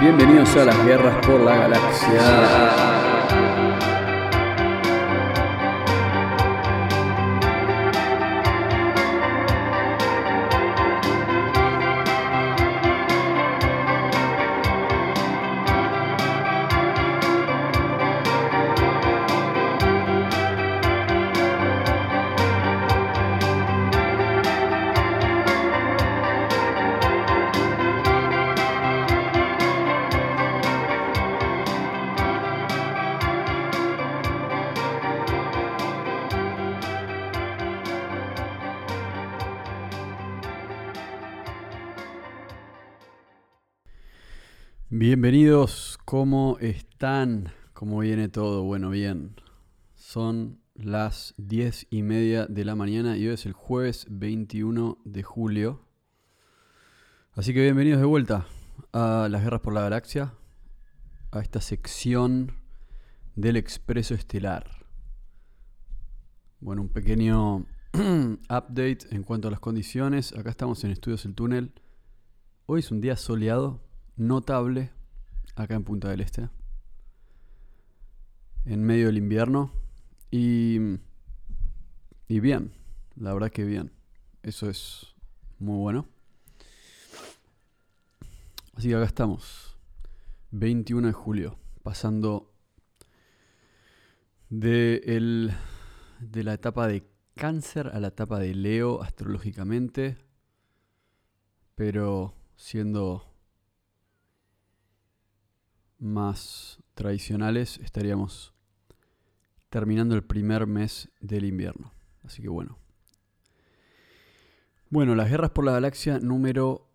Bienvenidos a las guerras por la galaxia. Todo? Bueno, bien. Son las 10 y media de la mañana y hoy es el jueves 21 de julio. Así que bienvenidos de vuelta a las guerras por la galaxia, a esta sección del Expreso Estelar. Bueno, un pequeño update en cuanto a las condiciones. Acá estamos en Estudios El Túnel. Hoy es un día soleado, notable acá en Punta del Este. En medio del invierno. Y, y bien, la verdad que bien. Eso es muy bueno. Así que acá estamos. 21 de julio. Pasando de, el, de la etapa de cáncer a la etapa de Leo astrológicamente. Pero siendo más tradicionales, estaríamos terminando el primer mes del invierno. Así que bueno. Bueno, las guerras por la galaxia número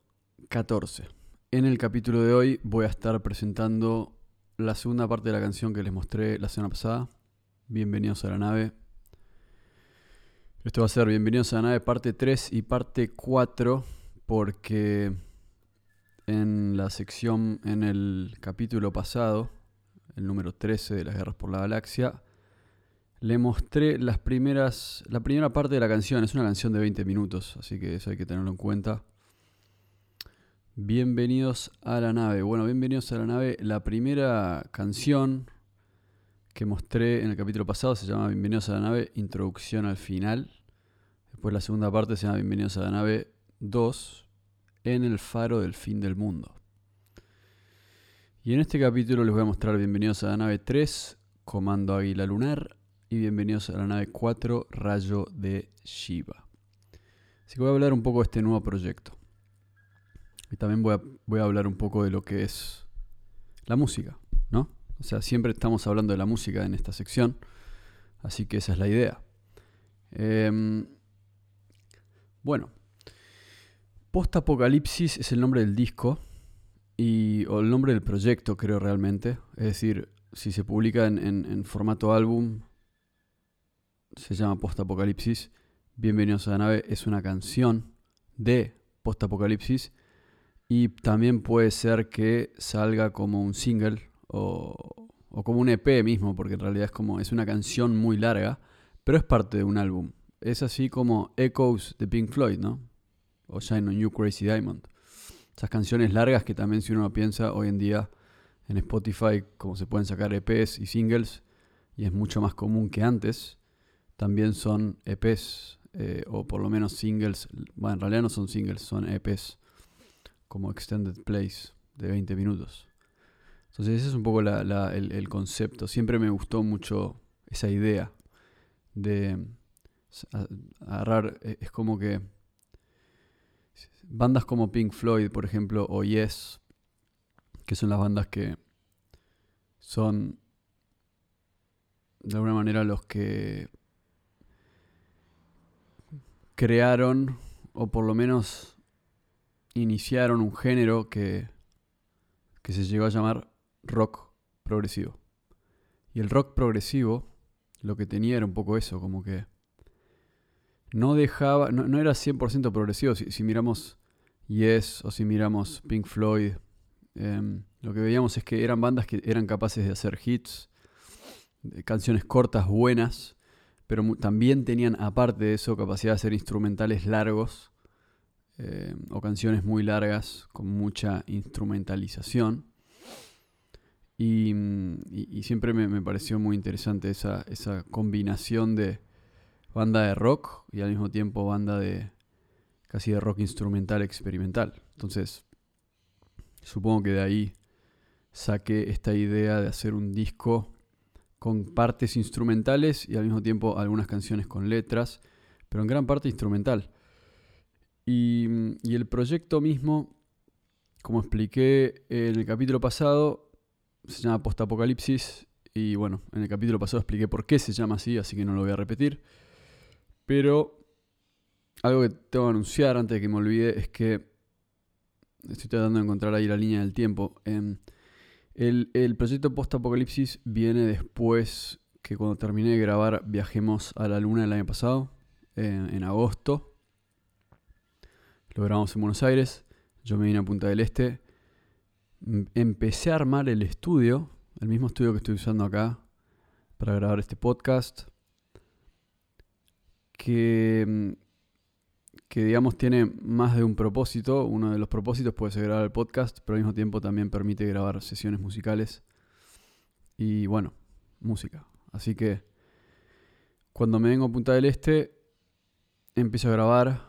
14. En el capítulo de hoy voy a estar presentando la segunda parte de la canción que les mostré la semana pasada. Bienvenidos a la nave. Esto va a ser Bienvenidos a la nave parte 3 y parte 4 porque en la sección, en el capítulo pasado, el número 13 de las guerras por la galaxia, le mostré las primeras, la primera parte de la canción. Es una canción de 20 minutos, así que eso hay que tenerlo en cuenta. Bienvenidos a la nave. Bueno, bienvenidos a la nave. La primera canción que mostré en el capítulo pasado se llama Bienvenidos a la nave, introducción al final. Después la segunda parte se llama Bienvenidos a la nave 2, en el faro del fin del mundo. Y en este capítulo les voy a mostrar bienvenidos a la nave 3, Comando Águila Lunar, y bienvenidos a la nave 4, Rayo de Shiva. Así que voy a hablar un poco de este nuevo proyecto. Y también voy a, voy a hablar un poco de lo que es la música, ¿no? O sea, siempre estamos hablando de la música en esta sección, así que esa es la idea. Em, bueno, Post-Apocalipsis es el nombre del disco y, o el nombre del proyecto, creo realmente. Es decir, si se publica en, formato álbum, se llama Post-Apocalipsis. Bienvenidos a la nave es una canción de Post-Apocalipsis y también puede ser que salga como un single o, o, como un EP mismo, porque en realidad es como es una canción muy larga, pero es parte de un álbum. Es así como Echoes de Pink Floyd, ¿no? o Shine on You Crazy Diamond. Esas canciones largas que también si uno piensa hoy en día en Spotify, como se pueden sacar EPs y singles, y es mucho más común que antes, también son EPs, eh, o por lo menos singles, bueno, en realidad no son singles, son EPs, como Extended Plays, de 20 minutos. Entonces ese es un poco el, concepto. Siempre me gustó mucho esa idea de agarrar, e, es como que bandas como Pink Floyd, por ejemplo, o Yes, que son las bandas que son de alguna manera los que crearon o por lo menos iniciaron un género que, que se llegó a llamar rock progresivo. Y el rock progresivo lo que tenía era un poco eso, como que no dejaba, no, era 100% progresivo. Si, miramos Yes o si miramos Pink Floyd, em, lo que veíamos es que eran bandas que eran capaces de hacer hits, canciones cortas, buenas, pero también tenían aparte de eso capacidad de hacer instrumentales largos, eh, o canciones muy largas con mucha instrumentalización. Y, siempre me, pareció muy interesante esa, esa combinación de banda de rock y al mismo tiempo banda de casi de rock instrumental experimental. Entonces, supongo que de ahí saqué esta idea de hacer un disco con partes instrumentales y al mismo tiempo algunas canciones con letras, pero en gran parte instrumental. Y, el proyecto mismo, como expliqué en el capítulo pasado, se llama Postapocalipsis. Y bueno, en el capítulo pasado expliqué por qué se llama así, así que no lo voy a repetir. Pero algo que tengo que anunciar antes de que me olvide es que estoy tratando de encontrar ahí la línea del tiempo. Em, el, el proyecto Post-Apocalipsis viene después que cuando terminé de grabar Viajemos a la Luna el año pasado, en agosto. Lo grabamos en Buenos Aires, yo me vine a Punta del Este. Empecé a armar el estudio, el mismo estudio que estoy usando acá para grabar este podcast. Que que digamos tiene más de un propósito. Uno de los propósitos puede ser grabar el podcast, pero al mismo tiempo también permite grabar sesiones musicales y bueno, música. Así que cuando me vengo a Punta del Este, empiezo a grabar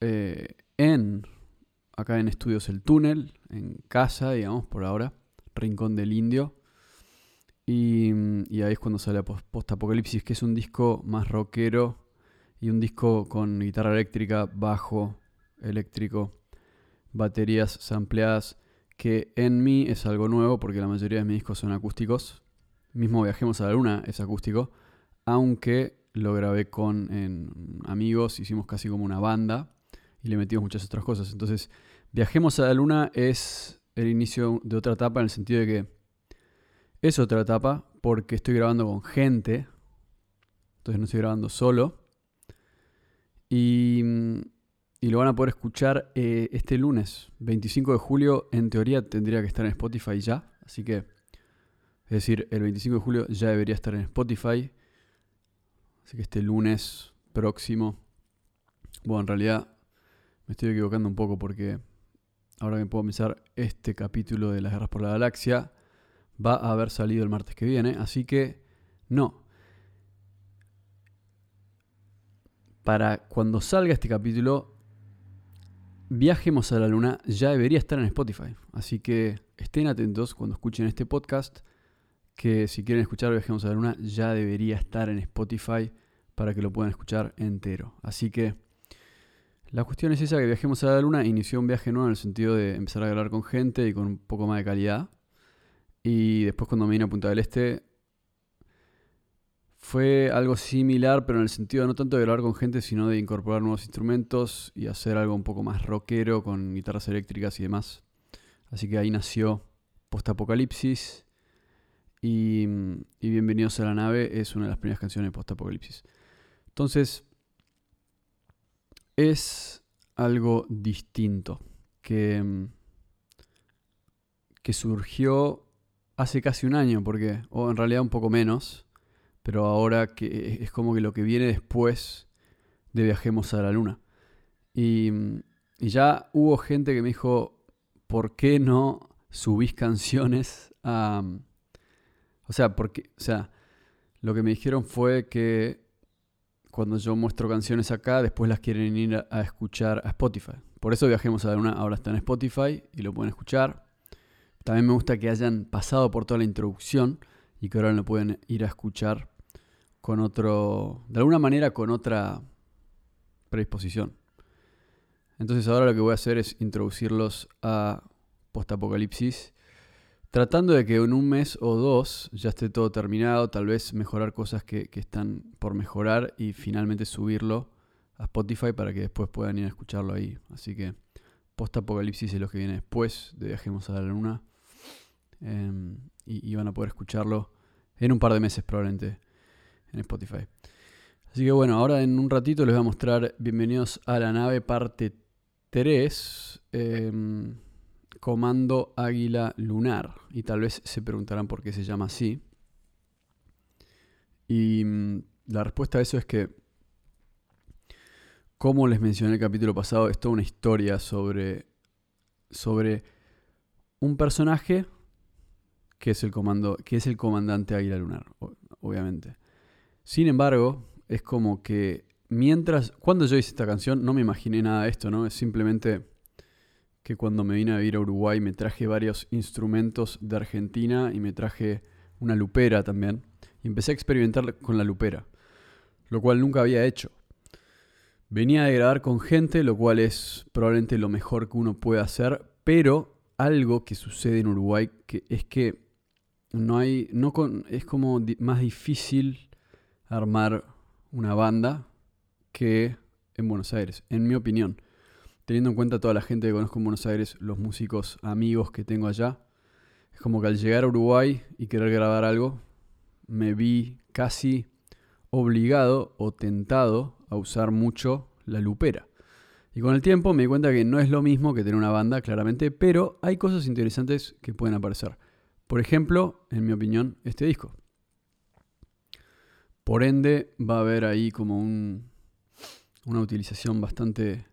eh, en, acá en Estudios El Túnel, en casa, digamos, por ahora, Rincón del Indio. Y, y ahí es cuando sale Post Apocalipsis, que es un disco más rockero y un disco con guitarra eléctrica, bajo eléctrico, baterías sampleadas, que en mí es algo nuevo porque la mayoría de mis discos son acústicos. Mismo Viajemos a la Luna es acústico, aunque lo grabé con amigos, hicimos casi como una banda y le metimos muchas otras cosas. Entonces, Viajemos a la Luna es el inicio de otra etapa en el sentido de que es otra etapa porque estoy grabando con gente, entonces no estoy grabando solo. Y, lo van a poder escuchar eh, este lunes, 25 de julio. En teoría tendría que estar en Spotify ya. Así que, es decir, el 25 de julio ya debería estar en Spotify. Así que este lunes próximo. Bueno, en realidad me estoy equivocando un poco porque ahora que puedo empezar este capítulo de las guerras por la galaxia va a haber salido el martes que viene. Así que no, para cuando salga este capítulo, Viajemos a la Luna ya debería estar en Spotify. Así que estén atentos cuando escuchen este podcast, que si quieren escuchar Viajemos a la Luna ya debería estar en Spotify para que lo puedan escuchar entero. Así que la cuestión es esa, que Viajemos a la Luna inició un viaje nuevo en el sentido de empezar a grabar con gente y con un poco más de calidad. Y después cuando me vine a Punta del Este fue algo similar, pero en el sentido no tanto de grabar con gente, sino de incorporar nuevos instrumentos y hacer algo un poco más rockero con guitarras eléctricas y demás. Así que ahí nació Postapocalipsis y, y Bienvenidos a la nave es una de las primeras canciones de Postapocalipsis. Entonces, es algo distinto que, que surgió hace casi un año, porque, o en realidad un poco menos pero ahora que es como que lo que viene después de Viajemos a la Luna. Y, ya hubo gente que me dijo, ¿por qué no subís canciones a... O sea, porque, o sea, lo que me dijeron fue que cuando yo muestro canciones acá, después las quieren ir a, escuchar a Spotify. Por eso Viajemos a la Luna ahora está en Spotify y lo pueden escuchar. También me gusta que hayan pasado por toda la introducción y que ahora lo pueden ir a escuchar con otro, de alguna manera con otra predisposición. Entonces ahora lo que voy a hacer es introducirlos a Postapocalipsis, tratando de que en un mes o dos ya esté todo terminado, tal vez mejorar cosas que, están por mejorar y finalmente subirlo a Spotify para que después puedan ir a escucharlo ahí. Así que Postapocalipsis es lo que viene después de Viajemos a la Luna. Em, y, van a poder escucharlo en un par de meses probablemente en Spotify. Así que bueno, ahora en un ratito les voy a mostrar Bienvenidos a la nave parte 3, em, Comando Águila Lunar. Y tal vez se preguntarán por qué se llama así. Y mm, la respuesta a eso es que como les mencioné el capítulo pasado, es toda una historia sobre, sobre un personaje que es el, comando, que es el comandante Águila Lunar, obviamente. Sin embargo, es como que mientras, cuando yo hice esta canción, no me imaginé nada de esto, ¿no? Es simplemente que cuando me vine a vivir a Uruguay me traje varios instrumentos de Argentina y me traje una lupera también. Y empecé a experimentar con la lupera, lo cual nunca había hecho. Venía a grabar con gente, lo cual es probablemente lo mejor que uno puede hacer, pero algo que sucede en Uruguay que es que no hay, no con, es como más difícil armar una banda que en Buenos Aires, en mi opinión. Teniendo en cuenta toda la gente que conozco en Buenos Aires, los músicos amigos que tengo allá, es como que al llegar a Uruguay y querer grabar algo, me vi casi obligado o tentado a usar mucho la lupera. Y con el tiempo me di cuenta que no es lo mismo que tener una banda, claramente, pero hay cosas interesantes que pueden aparecer. Por ejemplo, en mi opinión, este disco. Por ende, va a haber ahí como un, una utilización bastante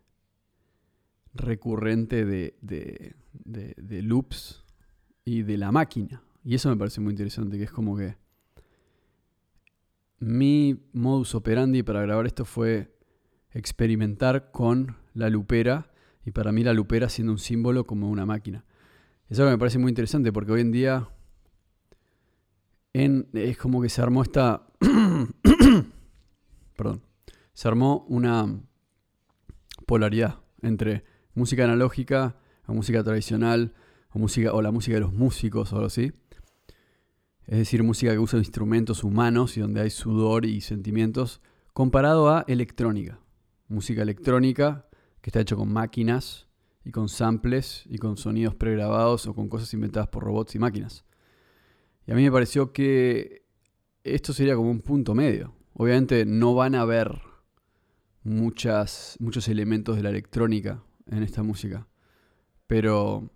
recurrente de, de, de, loops y de la máquina. Y eso me parece muy interesante, que es como que mi modus operandi para grabar esto fue experimentar con la lupera y para mí la lupera siendo un símbolo como una máquina. Eso me parece muy interesante porque hoy en día es como que se armó esta... perdón. Se armó una polaridad entre música analógica o música tradicional o, música, o la música de los músicos o algo así. Es decir, música que usa instrumentos humanos y donde hay sudor y sentimientos, comparado a electrónica. Música electrónica que está hecho con máquinas y con samples y con sonidos pregrabados o con cosas inventadas por robots y máquinas. Y a mí me pareció que esto sería como un punto medio. Obviamente no van a haber muchas, muchos elementos de la electrónica en esta música. Pero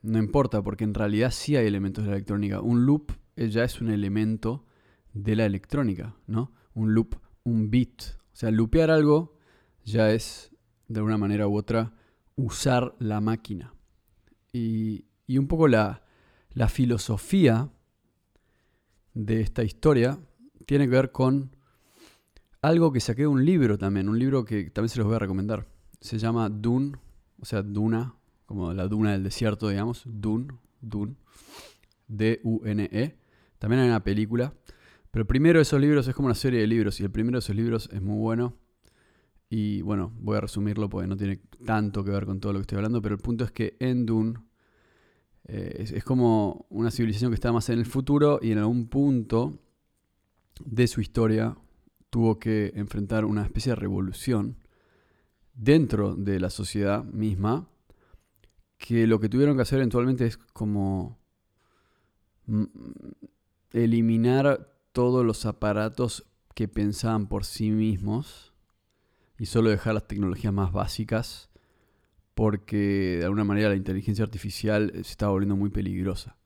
no importa, porque en realidad sí hay elementos de la electrónica. Un loop eh, ya es un elemento de la electrónica, ¿no? Un loop, un beat. O sea, loopear algo ya es, de alguna manera u otra, usar la máquina. Y, y un poco la, la filosofía de esta historia tiene que ver con algo que saqué de un libro también, un libro que también se los voy a recomendar. Se llama Dune o sea, Duna, como la duna del desierto, digamos, Dune, Dune, D-U-N-E. También hay una película. Pero primero esos libros es como una serie de libros y el primero de esos libros es muy bueno. Y bueno, voy a resumirlo porque no tiene tanto que ver con todo lo que estoy hablando, pero el punto es que en Dune eh, es, es, como una civilización que está más en el futuro y en algún punto de su historia tuvo que enfrentar una especie de revolución dentro de la sociedad misma, que lo que tuvieron que hacer eventualmente es como mm, eliminar todos los aparatos que pensaban por sí mismos y solo dejar las tecnologías más básicas porque de alguna manera la inteligencia artificial se estaba volviendo muy peligrosa.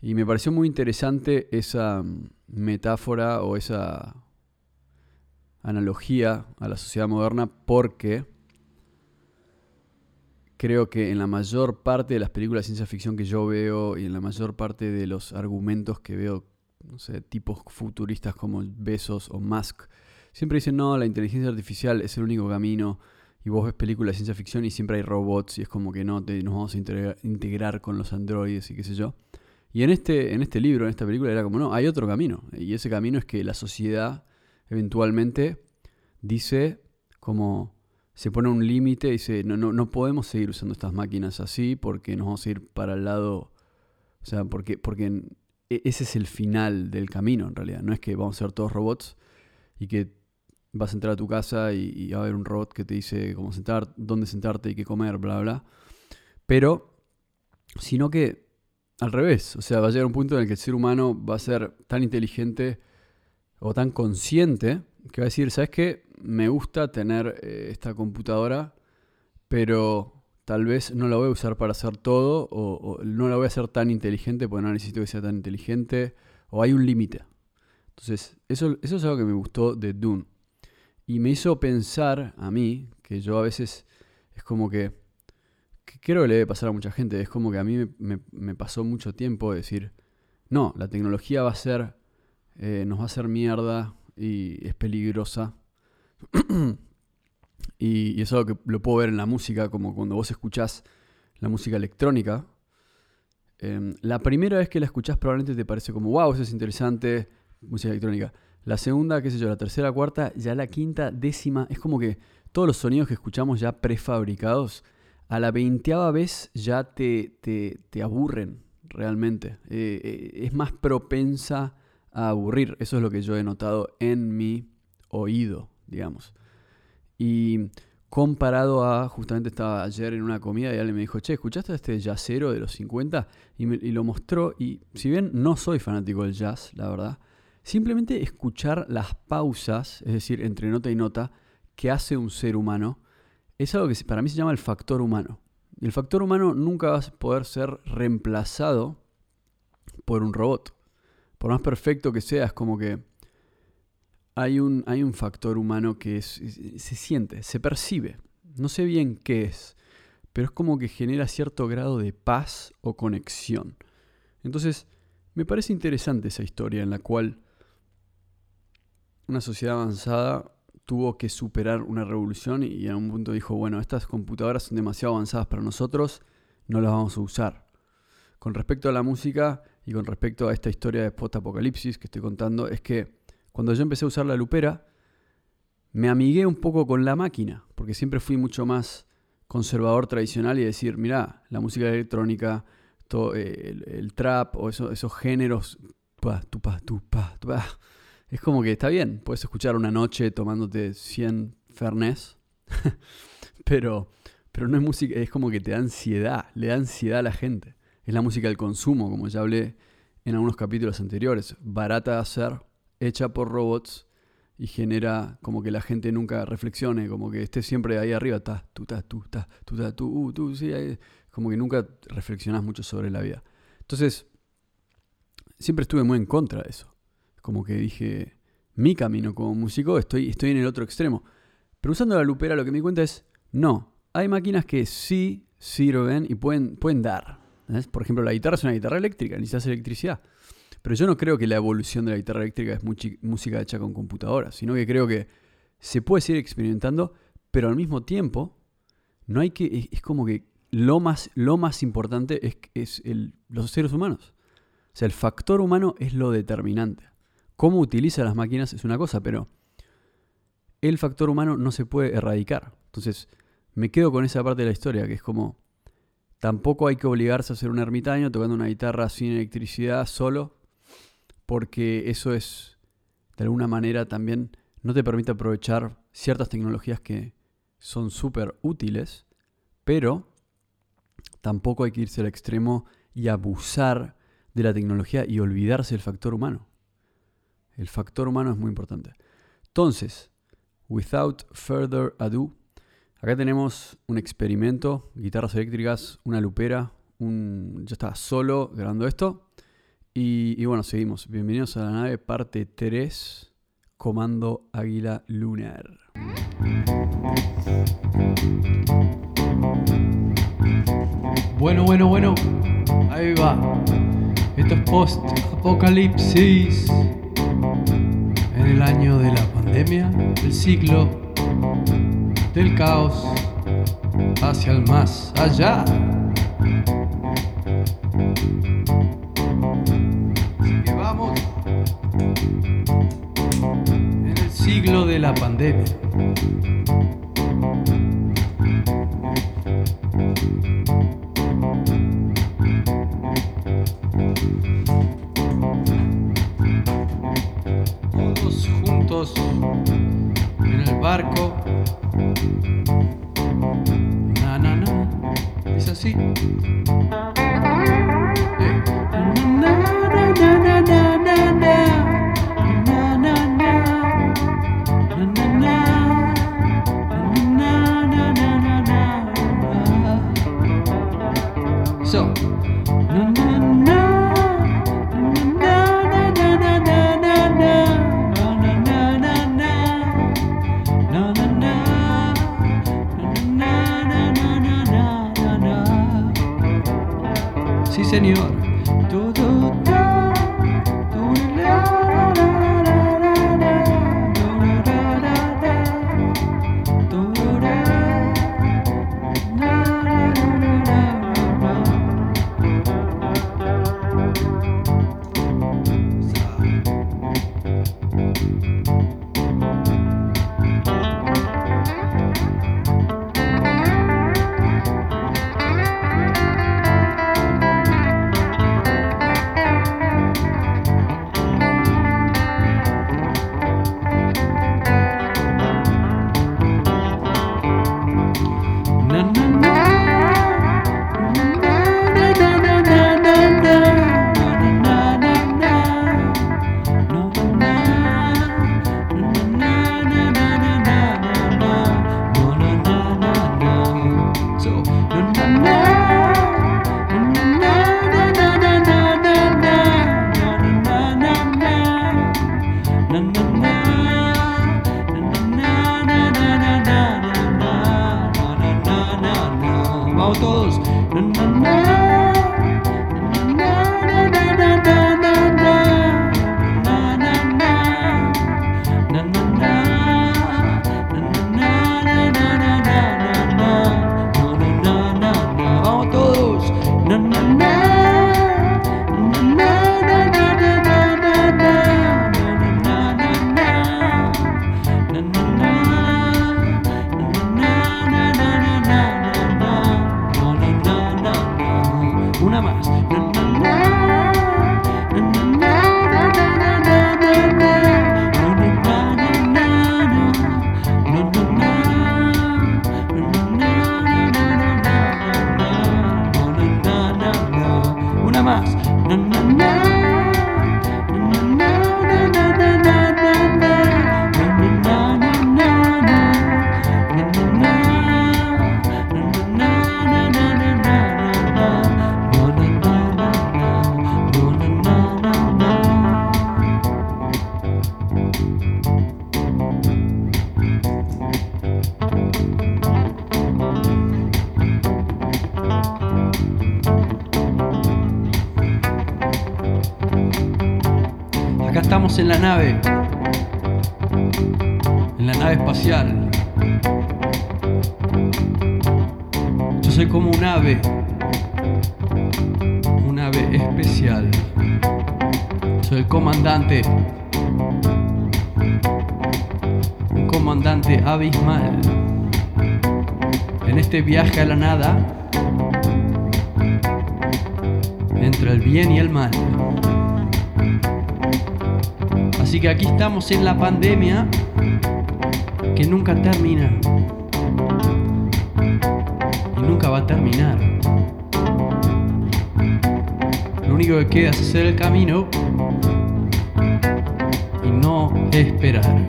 Y me pareció muy interesante esa mm, metáfora o esa analogía a la sociedad moderna porque creo que en la mayor parte de las películas de ciencia ficción que yo veo y en la mayor parte de los argumentos que veo, no sé, tipos futuristas como Besos o Musk, siempre dicen, no, la inteligencia artificial es el único camino. Y vos ves películas de ciencia ficción y siempre hay robots y es como que no, nos vamos a integrar, con los androides y qué sé yo. Y en este, en este libro, en esta película, era como, no, hay otro camino. Y ese camino es que la sociedad eventualmente dice como se pone un límite dice, no, no, no podemos seguir usando estas máquinas así porque nos vamos a ir para el lado, o sea, porque, porque e, ese es el final del camino en realidad, no es que vamos a ser todos robots y que vas a entrar a tu casa y, va a haber un robot que te dice cómo sentar, dónde sentarte y qué comer, bla, bla, pero, sino que al revés, o sea, va a llegar un punto en el que el ser humano va a ser tan inteligente o tan consciente que va a decir, ¿sabes qué? Me gusta tener eh, esta computadora, pero tal vez no la voy a usar para hacer todo o, no la voy a hacer tan inteligente porque no necesito que sea tan inteligente o hay un límite. Entonces, eso, eso es algo que me gustó de Dune. Y me hizo pensar a mí que yo a veces es como que, creo que le debe pasar a mucha gente, es como que a mí me, pasó mucho tiempo decir, no, la tecnología va a ser, eh, nos va a hacer mierda y es peligrosa. y, eso es algo que lo puedo ver en la música, como cuando vos escuchás la música electrónica. Em, la primera vez que la escuchás probablemente te parece como, wow, eso es interesante, música electrónica. La segunda, qué sé yo, la tercera, cuarta, ya la quinta, décima, es como que todos los sonidos que escuchamos ya prefabricados, a la veinteava vez ya te, te, aburren realmente. Eh, eh, es más propensa a aburrir. Eso es lo que yo he notado en mi oído, digamos. Y comparado a, justamente estaba ayer en una comida y alguien me dijo, che, ¿escuchaste este jazzero de los 50? Y, y lo mostró, y si bien no soy fanático del jazz, la verdad, simplemente escuchar las pausas, es decir, entre nota y nota, que hace un ser humano, es algo que para mí se llama el factor humano. El factor humano nunca va a poder ser reemplazado por un robot. Por más perfecto que sea, es como que hay un, hay un factor humano que se siente, se percibe. No sé bien qué es, pero es como que genera cierto grado de paz o conexión. Entonces, me parece interesante esa historia en la cual una sociedad avanzada tuvo que superar una revolución y en un punto dijo, bueno, estas computadoras son demasiado avanzadas para nosotros, no las vamos a usar. Con respecto a la música y con respecto a esta historia de post-apocalipsis que estoy contando, es que cuando yo empecé a usar la lupera, me amigué un poco con la máquina, porque siempre fui mucho más conservador tradicional y decir, mira, la música electrónica, todo, eh, el, trap o esos géneros, es como que está bien, puedes escuchar una noche tomándote 100 Fernés, pero, pero no es música, es como que te da ansiedad, le da ansiedad a la gente. Es la música del consumo, como ya hablé en algunos capítulos anteriores, barata de hacer, hecha por robots y genera como que la gente nunca reflexione, como que esté siempre ahí arriba, ta, tú, ta, tú, ta, tú, ta, tú, uh, tú, sí, como que nunca reflexionas mucho sobre la vida. Entonces, siempre estuve muy en contra de eso como que dije, mi camino como músico, estoy, estoy en el otro extremo. Pero usando la lupera lo que me cuenta es, no, hay máquinas que sí sirven y pueden, pueden dar. Por ejemplo, la guitarra es una guitarra eléctrica, necesitas electricidad. Pero yo no creo que la evolución de la guitarra eléctrica es música hecha con computadora, sino que creo que se puede seguir experimentando, pero al mismo tiempo no hay que es, como que lo más, lo más importante es, es el, los seres humanos. O sea, el factor humano es lo determinante. Cómo utiliza las máquinas es una cosa, pero el factor humano no se puede erradicar. Entonces, me quedo con esa parte de la historia, que es como, tampoco hay que obligarse a ser un ermitaño tocando una guitarra sin electricidad solo, porque eso es, de alguna manera, también no te permite aprovechar ciertas tecnologías que son súper útiles, pero tampoco hay que irse al extremo y abusar de la tecnología y olvidarse del factor humano. El factor humano es muy importante. Entonces, without further ado, acá tenemos un experimento, guitarras eléctricas, una lupera, yo estaba solo grabando esto. Y, y, bueno, seguimos. Bienvenidos a la nave, parte 3, Comando Águila Lunar. Bueno, bueno, bueno. Ahí va. Esto es post-apocalipsis el año de la pandemia, el siglo del caos hacia el más allá. Así que vamos en el siglo de la pandemia. na na na en la nave, en la nave espacial. Yo soy como un ave, un ave especial. Soy el comandante, un comandante abismal. En este viaje a la nada, entre el bien y el mal. Así que aquí estamos en la pandemia que nunca termina. Y nunca va a terminar. Lo único que queda es hacer el camino y no esperar.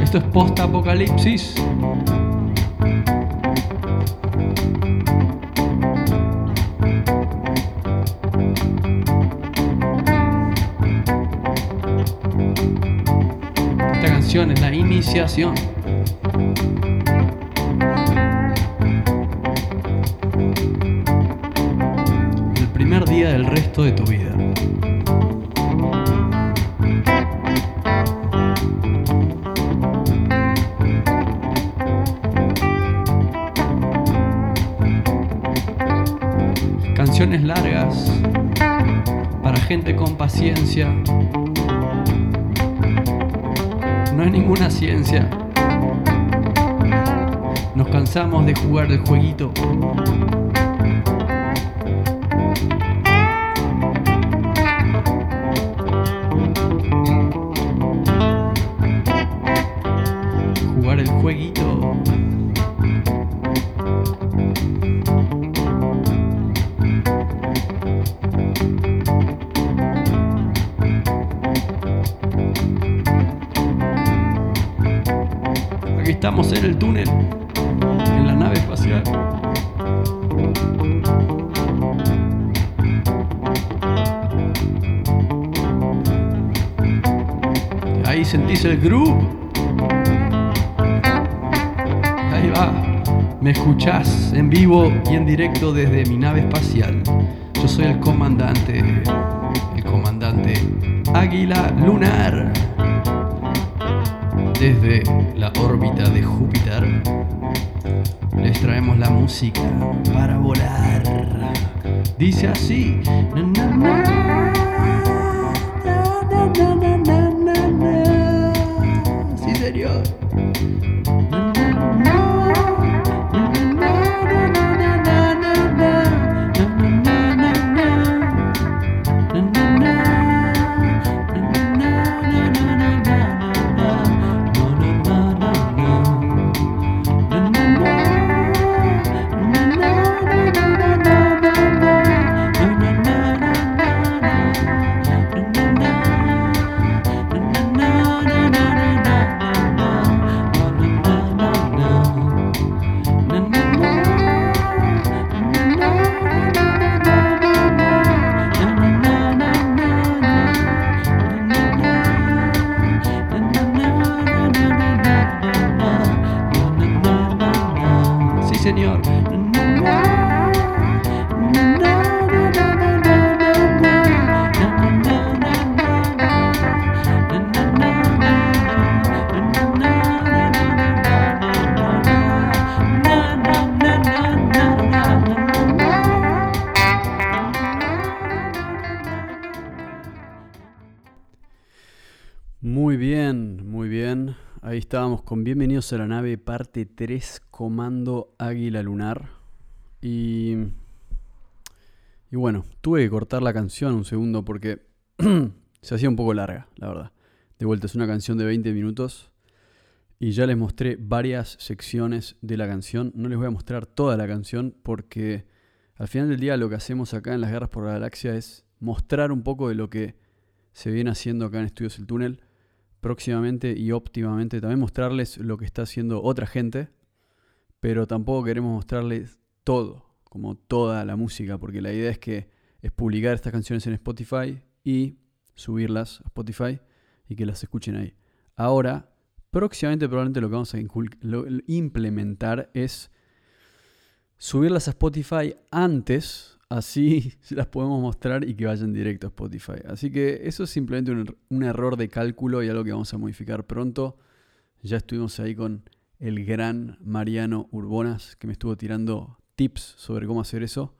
Esto es post-apocalipsis. iniciación. Nos cansamos de jugar el jueguito. sentís el groove. Ahí va. Me escuchás en vivo y en directo desde mi nave espacial. Yo soy el comandante, el comandante Águila Lunar. Desde la órbita de Júpiter les traemos la música para volar. Dice así. A la nave, parte 3, Comando Águila Lunar. Y, y bueno, tuve que cortar la canción un segundo porque se hacía un poco larga, la verdad. De vuelta, es una canción de 20 minutos y ya les mostré varias secciones de la canción. No les voy a mostrar toda la canción porque al final del día lo que hacemos acá en las Guerras por la Galaxia es mostrar un poco de lo que se viene haciendo acá en Estudios El Túnel próximamente y óptimamente también mostrarles lo que está haciendo otra gente, pero tampoco queremos mostrarles todo, como toda la música, porque la idea es que es publicar estas canciones en Spotify y subirlas a Spotify y que las escuchen ahí. Ahora, próximamente probablemente lo que vamos a implementar es subirlas a Spotify antes, así las podemos mostrar y que vayan directo a Spotify. Así que eso es simplemente un, er- error de cálculo y algo que vamos a modificar pronto. Ya estuvimos ahí con el gran Mariano Urbonas, que me estuvo tirando tips sobre cómo hacer eso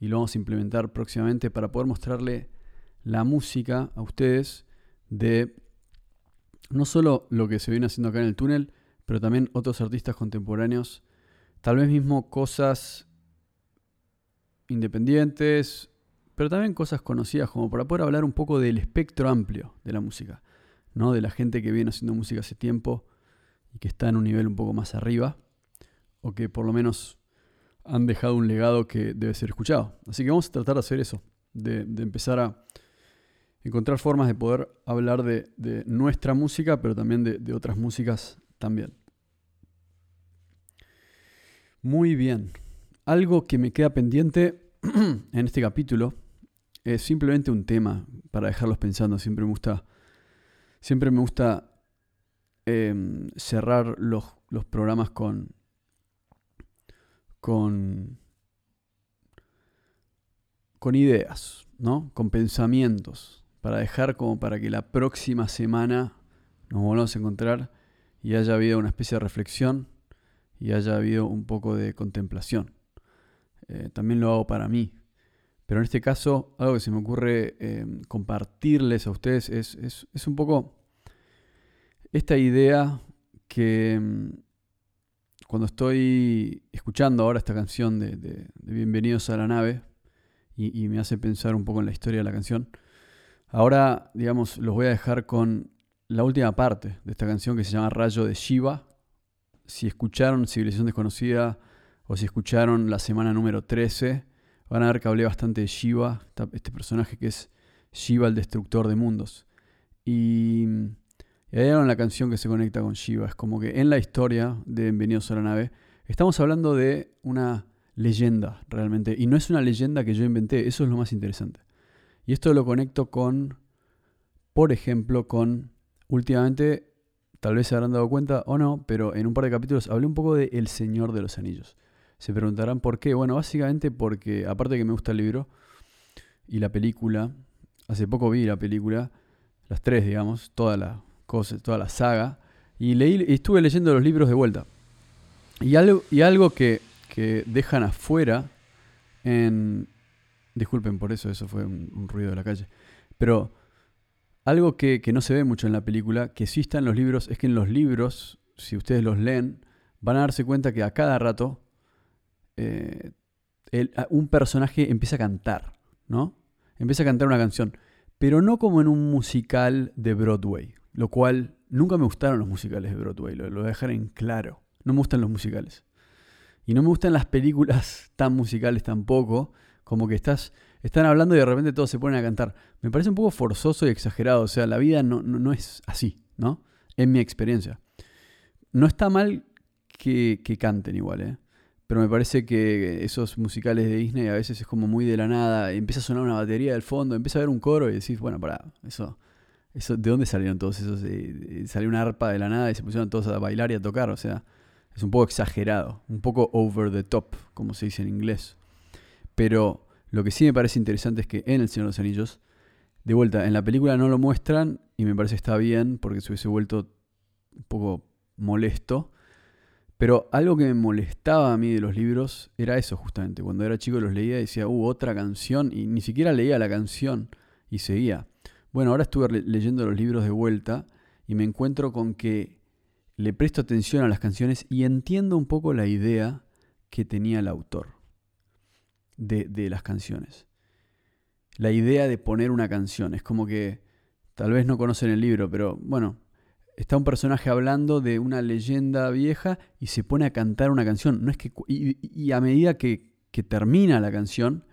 y lo vamos a implementar próximamente para poder mostrarle la música a ustedes de no solo lo que se viene haciendo acá en el túnel, pero también otros artistas contemporáneos, tal vez mismo cosas independientes, pero también cosas conocidas, como para poder hablar un poco del espectro amplio de la música, ¿no? De la gente que viene haciendo música hace tiempo y que está en un nivel un poco más arriba, o que por lo menos han dejado un legado que debe ser escuchado. Así que vamos a tratar de hacer eso, de, empezar a encontrar formas de poder hablar de, de nuestra música, pero también de, de otras músicas también. Muy bien. Algo que me queda pendiente en este capítulo es simplemente un tema para dejarlos pensando. Siempre me gusta, siempre me gusta em, cerrar los, los programas con, con, con ideas, ¿no? Con pensamientos, para dejar como para que la próxima semana nos volvamos a encontrar y haya habido una especie de reflexión y haya habido un poco de contemplación. Eh, también lo hago para mí. Pero en este caso, algo que se me ocurre eh, compartirles a ustedes es, es, es un poco esta idea que mm, cuando estoy escuchando ahora esta canción de, de- Bienvenidos a la nave y, y me hace pensar un poco en la historia de la canción, ahora, digamos, los voy a dejar con la última parte de esta canción que se llama Rayo de Shiva. Si escucharon Civilización Desconocida o si escucharon la semana número 13, van a ver que hablé bastante de Shiva, este personaje que es Shiva el destructor de mundos. Y, y algo en la canción que se conecta con Shiva. Es como que en la historia de Bienvenidos a la nave, estamos hablando de una leyenda realmente. Y no es una leyenda que yo inventé, eso es lo más interesante. Y esto lo conecto con, por ejemplo, con últimamente tal vez se habrán dado cuenta o no, pero en un par de capítulos hablé un poco de El Señor de los Anillos. Se preguntarán por qué. Bueno, básicamente porque, aparte de que me gusta el libro y la película, hace poco vi la película, las tres, digamos, toda la cosa, toda la saga, y leí, y estuve leyendo los libros de vuelta. Y algo, y algo que, que dejan afuera en... Disculpen por eso, eso fue un, ruido de la calle. Pero algo que, que no se ve mucho en la película, que sí está en los libros, es que en los libros, si ustedes los leen, van a darse cuenta que a cada rato eh, el- a- un personaje empieza a cantar, ¿no? Empieza a cantar una canción, pero no como en un musical de Broadway, lo cual nunca me gustaron los musicales de Broadway, lo, lo voy a dejar en claro. No me gustan los musicales. Y no me gustan las películas tan musicales tampoco, como que estás, están hablando y de repente todos se ponen a cantar. Me parece un poco forzoso y exagerado, o sea, la vida no, no, no es así, ¿no? En mi experiencia. No está mal que, que canten igual, ¿eh? Pero me parece que esos musicales de Disney a veces es como muy de la nada. Empieza a sonar una batería del fondo, empieza a haber un coro y decís, bueno, pará, eso, eso ¿de dónde salieron todos esos? Eh, eh, salió una arpa de la nada y se pusieron todos a bailar y a tocar. O sea, es un poco exagerado, un poco over the top, como se dice en inglés. Pero lo que sí me parece interesante es que en El Señor de los Anillos, de vuelta, en la película no lo muestran y me parece que está bien porque se hubiese vuelto un poco molesto. Pero algo que me molestaba a mí de los libros era eso justamente. Cuando era chico los leía y decía, uh, otra canción. Y ni siquiera leía la canción y seguía. Bueno, ahora estuve le- leyendo los libros de vuelta y me encuentro con que le presto atención a las canciones y entiendo un poco la idea que tenía el autor de, de las canciones. La idea de poner una canción. Es como que tal vez no conocen el libro, pero bueno, está un personaje hablando de una leyenda vieja y se pone a cantar una canción. No es que, y, a medida que, que termina la canción,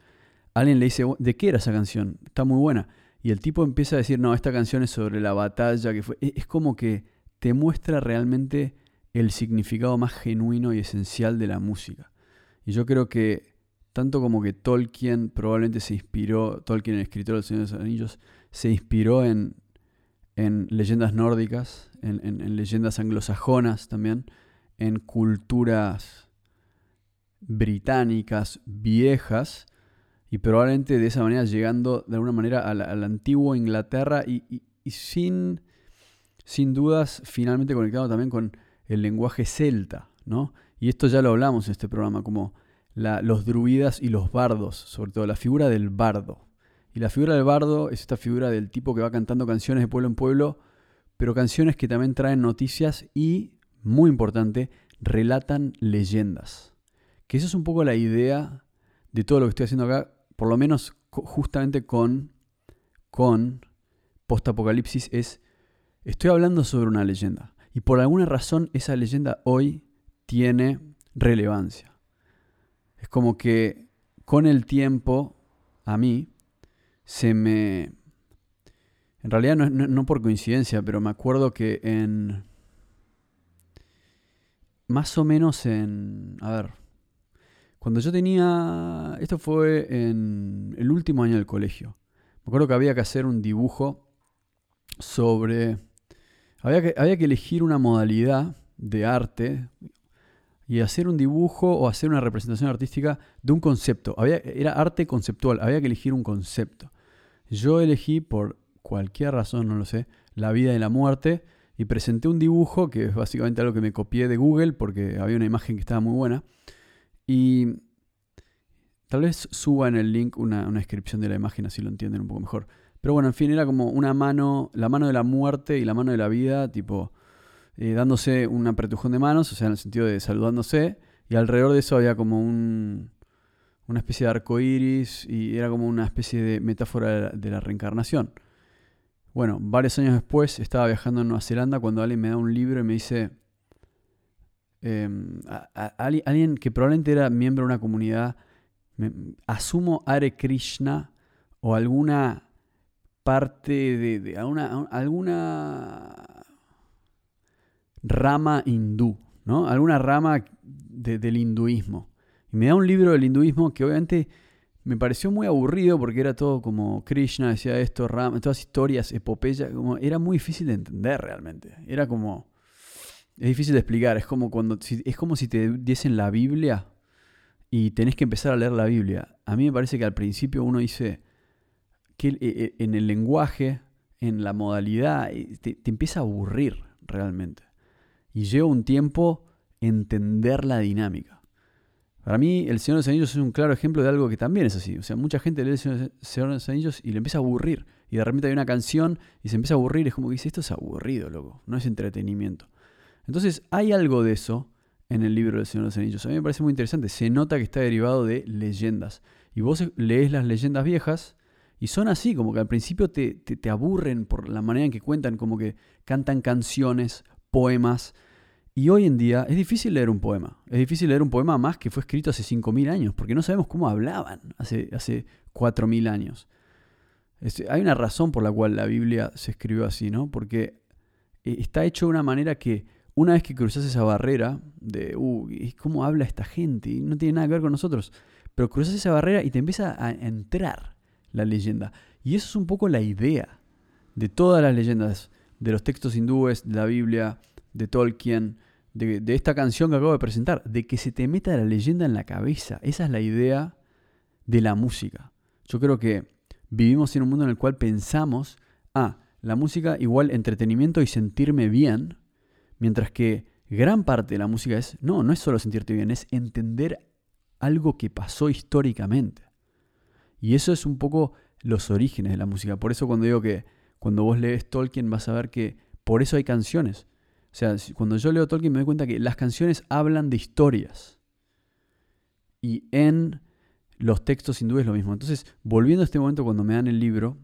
alguien le dice, ¿de qué era esa canción? Está muy buena. Y el tipo empieza a decir, no, esta canción es sobre la batalla que fue. Es es como que te muestra realmente el significado más genuino y esencial de la música. Y yo creo que tanto como que Tolkien probablemente se inspiró, Tolkien, el escritor de los Señor de los Anillos, se inspiró en, en leyendas nórdicas, en, en- en leyendas anglosajonas también, en culturas británicas viejas, y probablemente de esa manera llegando de alguna manera a la, Inglaterra y, sin, sin dudas finalmente conectado también con el lenguaje celta, ¿no? Y esto ya lo hablamos en este programa, como los druidas y los bardos, sobre todo la figura del bardo. Y la figura del bardo es esta figura del tipo que va cantando canciones de pueblo en pueblo, pero canciones que también traen noticias y, muy importante, relatan leyendas. Que eso es un poco la idea de todo lo que estoy haciendo acá, por lo menos justamente con, con Postapocalipsis, es, estoy hablando sobre una leyenda. Y por alguna razón esa leyenda hoy tiene relevancia. Es como que con el tiempo, a mí, se me... En realidad no, no- no por coincidencia, pero me acuerdo que en... Más o menos en... A ver. Cuando yo tenía... Esto fue en el último año del colegio. Me acuerdo que había que hacer un dibujo sobre... Había que, había que elegir una modalidad de arte y hacer un dibujo o hacer una representación artística de un concepto. Había, era arte conceptual, había que elegir un concepto. Yo elegí, por cualquier razón, no lo sé, la vida y la muerte y presenté un dibujo que es básicamente algo que me copié de Google porque había una imagen que estaba muy buena. Y tal vez suba en el link una, una descripción de la imagen así lo entienden un poco mejor. Pero bueno, en fin, era como una mano, la mano de la muerte y la mano de la vida, tipo eh, dándose un apretujón de manos, o sea, en el sentido de saludándose, y alrededor de eso había como un, una especie de arco iris y era como una especie de metáfora de la, reencarnación. Bueno, varios años después estaba viajando en Nueva Zelanda cuando alguien me da un libro y me dice, em, alguien que probablemente era miembro de una comunidad, me- asumo Hare Krishna o alguna parte de, alguna, rama hindú, ¿no? Alguna rama de- del hinduismo. Y me da un libro del hinduismo que obviamente me pareció muy aburrido porque era todo como Krishna decía esto, Rama, todas historias, epopeyas, como era muy difícil de entender realmente. Era como es difícil de explicar. Es como, cuando, es como si te diesen la Biblia y tenés que empezar a leer la Biblia. A mí me parece que al principio uno dice que e- e- en el lenguaje, en la modalidad, eh, te, te empieza a aburrir realmente. Y lleva un tiempo entender la dinámica. Para mí, El Señor de los Anillos es un claro ejemplo de algo que también es así. O sea, mucha gente lee El Señor de los Anillos y le empieza a aburrir. Y de repente hay una canción y se empieza a aburrir. Es como que dice, esto es aburrido, loco. No es entretenimiento. Entonces, hay algo de eso en el libro del Señor de los Anillos. A mí me parece muy interesante. Se nota que está derivado de leyendas. Y vos lees las leyendas viejas y son así, como que al principio te, te aburren por la manera en que cuentan, como que cantan canciones, poemas. Y hoy en día es difícil leer un poema. Es difícil leer un poema más que fue escrito hace 5.000 años, porque no sabemos cómo hablaban hace, hace 4.000 años. Hay una razón por la cual la Biblia se escribió así, ¿no? Porque eh, está hecho de una manera que una vez que cruzas esa barrera de, uh, ¿y ¿cómo habla esta gente? Y no tiene nada que ver con nosotros. Pero cruzas esa barrera y te empieza a entrar la leyenda. Y eso es un poco la idea de todas las leyendas, de los textos hindúes, de la Biblia, de Tolkien, de, esta canción que acabo de presentar, de que se te meta la leyenda en la cabeza. Esa es la idea de la música. Yo creo que vivimos en un mundo en el cual pensamos, ah, la música igual entretenimiento y sentirme bien, mientras que gran parte de la música es, no, no es solo sentirte bien, es entender algo que pasó históricamente. Y eso es un poco los orígenes de la música. Por eso cuando digo que cuando vos lees Tolkien vas a ver que por eso hay canciones. O sea, cuando yo leo Tolkien me doy cuenta que las canciones hablan de historias. Y en los textos hindúes lo mismo. Entonces, volviendo a este momento cuando me dan el libro,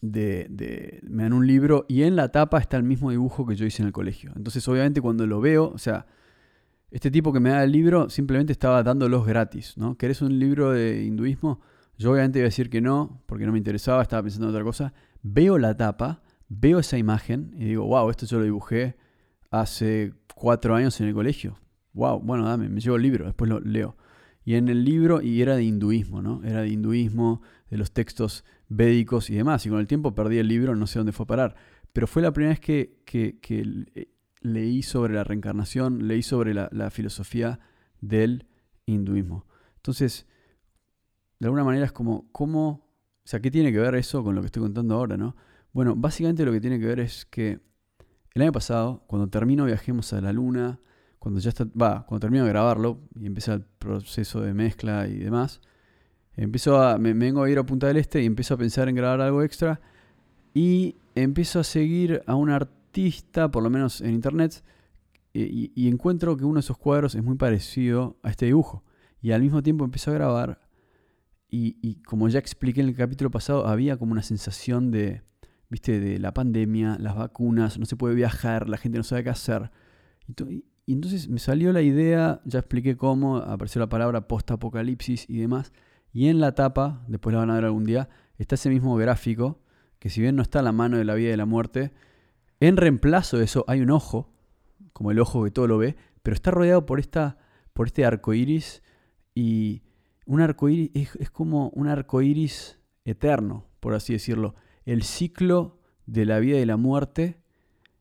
de, de- me dan un libro y en la tapa está el mismo dibujo que yo hice en el colegio. Entonces, obviamente cuando lo veo, o sea, este tipo que me da el libro simplemente estaba dándolos gratis, ¿no? ¿Querés un libro de hinduismo? Yo obviamente iba a decir que no, porque no me interesaba, estaba pensando en otra cosa. Veo la tapa, veo esa imagen y digo, wow, esto yo lo dibujé hace cuatro años en el colegio. Wow, bueno, dame, me llevo el libro, después lo leo. Y en el libro, y era de hinduismo, ¿no? Era de hinduismo, de los textos védicos y demás. Y con el tiempo perdí el libro, no sé dónde fue a parar. Pero fue la primera vez que, que- que le- leí sobre la reencarnación, leí sobre la, la filosofía del hinduismo. Entonces, de alguna manera es como, ¿cómo? O sea, ¿qué tiene que ver eso con lo que estoy contando ahora, no? Bueno, básicamente lo que tiene que ver es que el año pasado, cuando termino Viajemos a la Luna, cuando ya está, va, cuando termino de grabarlo y empieza el proceso de mezcla y demás, empiezo a, me, vengo a ir a Punta del Este y empiezo a pensar en grabar algo extra y empiezo a seguir a un artista, por lo menos en internet, y, y- encuentro que uno de esos cuadros es muy parecido a este dibujo. Y al mismo tiempo empiezo a grabar y como ya expliqué en el capítulo pasado, había como una sensación de, viste, de la pandemia, las vacunas, no se puede viajar, la gente no sabe qué hacer. Y, to- y- y entonces me salió la idea, ya expliqué cómo, apareció la palabra post-apocalipsis y demás. Y en la tapa, después la van a ver algún día, está ese mismo gráfico, que si bien no está a la mano de la vida y de la muerte, en reemplazo de eso hay un ojo, como el ojo que todo lo ve, pero está rodeado por, esta, por este arco iris y un arco iris es como un arco iris eterno, por así decirlo. El ciclo de la vida y la muerte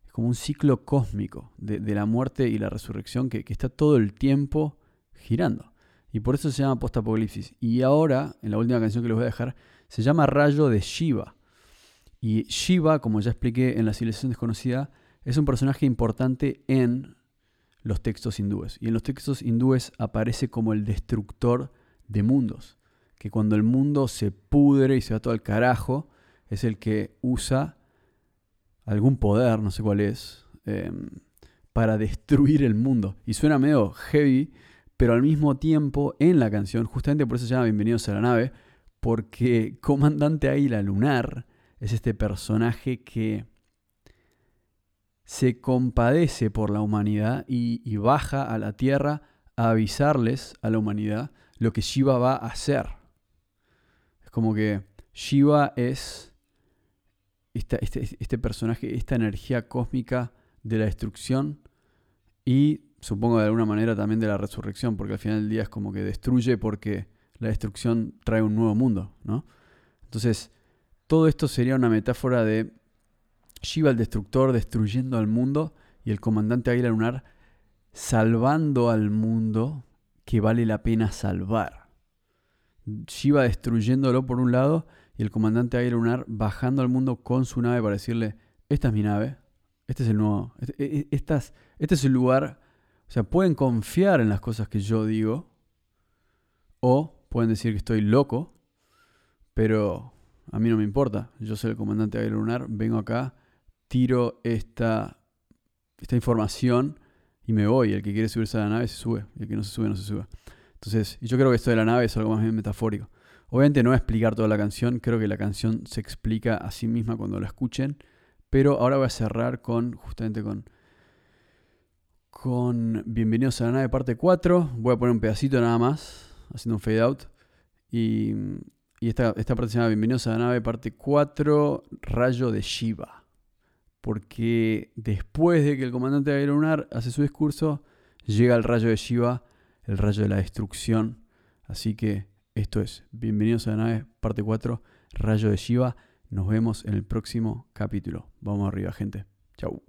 es como un ciclo cósmico de, de la muerte y la resurrección que, que está todo el tiempo girando. Y por eso se llama post-apocalipsis. Y ahora, en la última canción que les voy a dejar, se llama Rayo de Shiva. Y Shiva, como ya expliqué en la civilización desconocida, es un personaje importante en los textos hindúes. Y en los textos hindúes aparece como el destructor de mundos. Que cuando el mundo se pudre y se va todo al carajo, es el que usa algún poder, no sé cuál es, eh, para destruir el mundo. Y suena medio heavy, pero al mismo tiempo en la canción, justamente por eso se llama Bienvenidos a la nave, porque Comandante Águila Lunar es este personaje que se compadece por la humanidad y, y baja a la tierra a avisarles a la humanidad lo que Shiva va a hacer. Es como que Shiva es este, este personaje, esta energía cósmica de la destrucción y supongo de alguna manera también de la resurrección, porque al final del día es como que destruye porque la destrucción trae un nuevo mundo, ¿no? Entonces, todo esto sería una metáfora de Shiva el destructor destruyendo al mundo y el comandante Águila Lunar salvando al mundo que vale la pena salvar. Shiva destruyéndolo por un lado y el comandante Águila Lunar bajando al mundo con su nave para decirle, esta es mi nave, este es el nuevo, este, e, e, estas- este es el lugar, o sea, pueden confiar en las cosas que yo digo o pueden decir que estoy loco, pero a mí no me importa, yo soy el comandante Águila Lunar, vengo acá, tiro esta, esta información y me voy, el que quiere subirse a la nave se sube, el que no se sube no se sube. Entonces, yo creo que esto de la nave es algo más bien metafórico. Obviamente no voy a explicar toda la canción, creo que la canción se explica a sí misma cuando la escuchen, pero ahora voy a cerrar con, justamente con, con Bienvenidos a la nave parte 4. Voy a poner un pedacito nada más, haciendo un fade out. Y, y esta, esta parte se llama Bienvenidos a la nave parte 4, Rayo de Shiva. Porque después de que el comandante de lunar hace su discurso, llega el rayo de Shiva, el rayo de la destrucción. Así que esto es Bienvenidos a la nave parte 4, Rayo de Shiva. Nos vemos en el próximo capítulo. Vamos arriba, gente. Chau.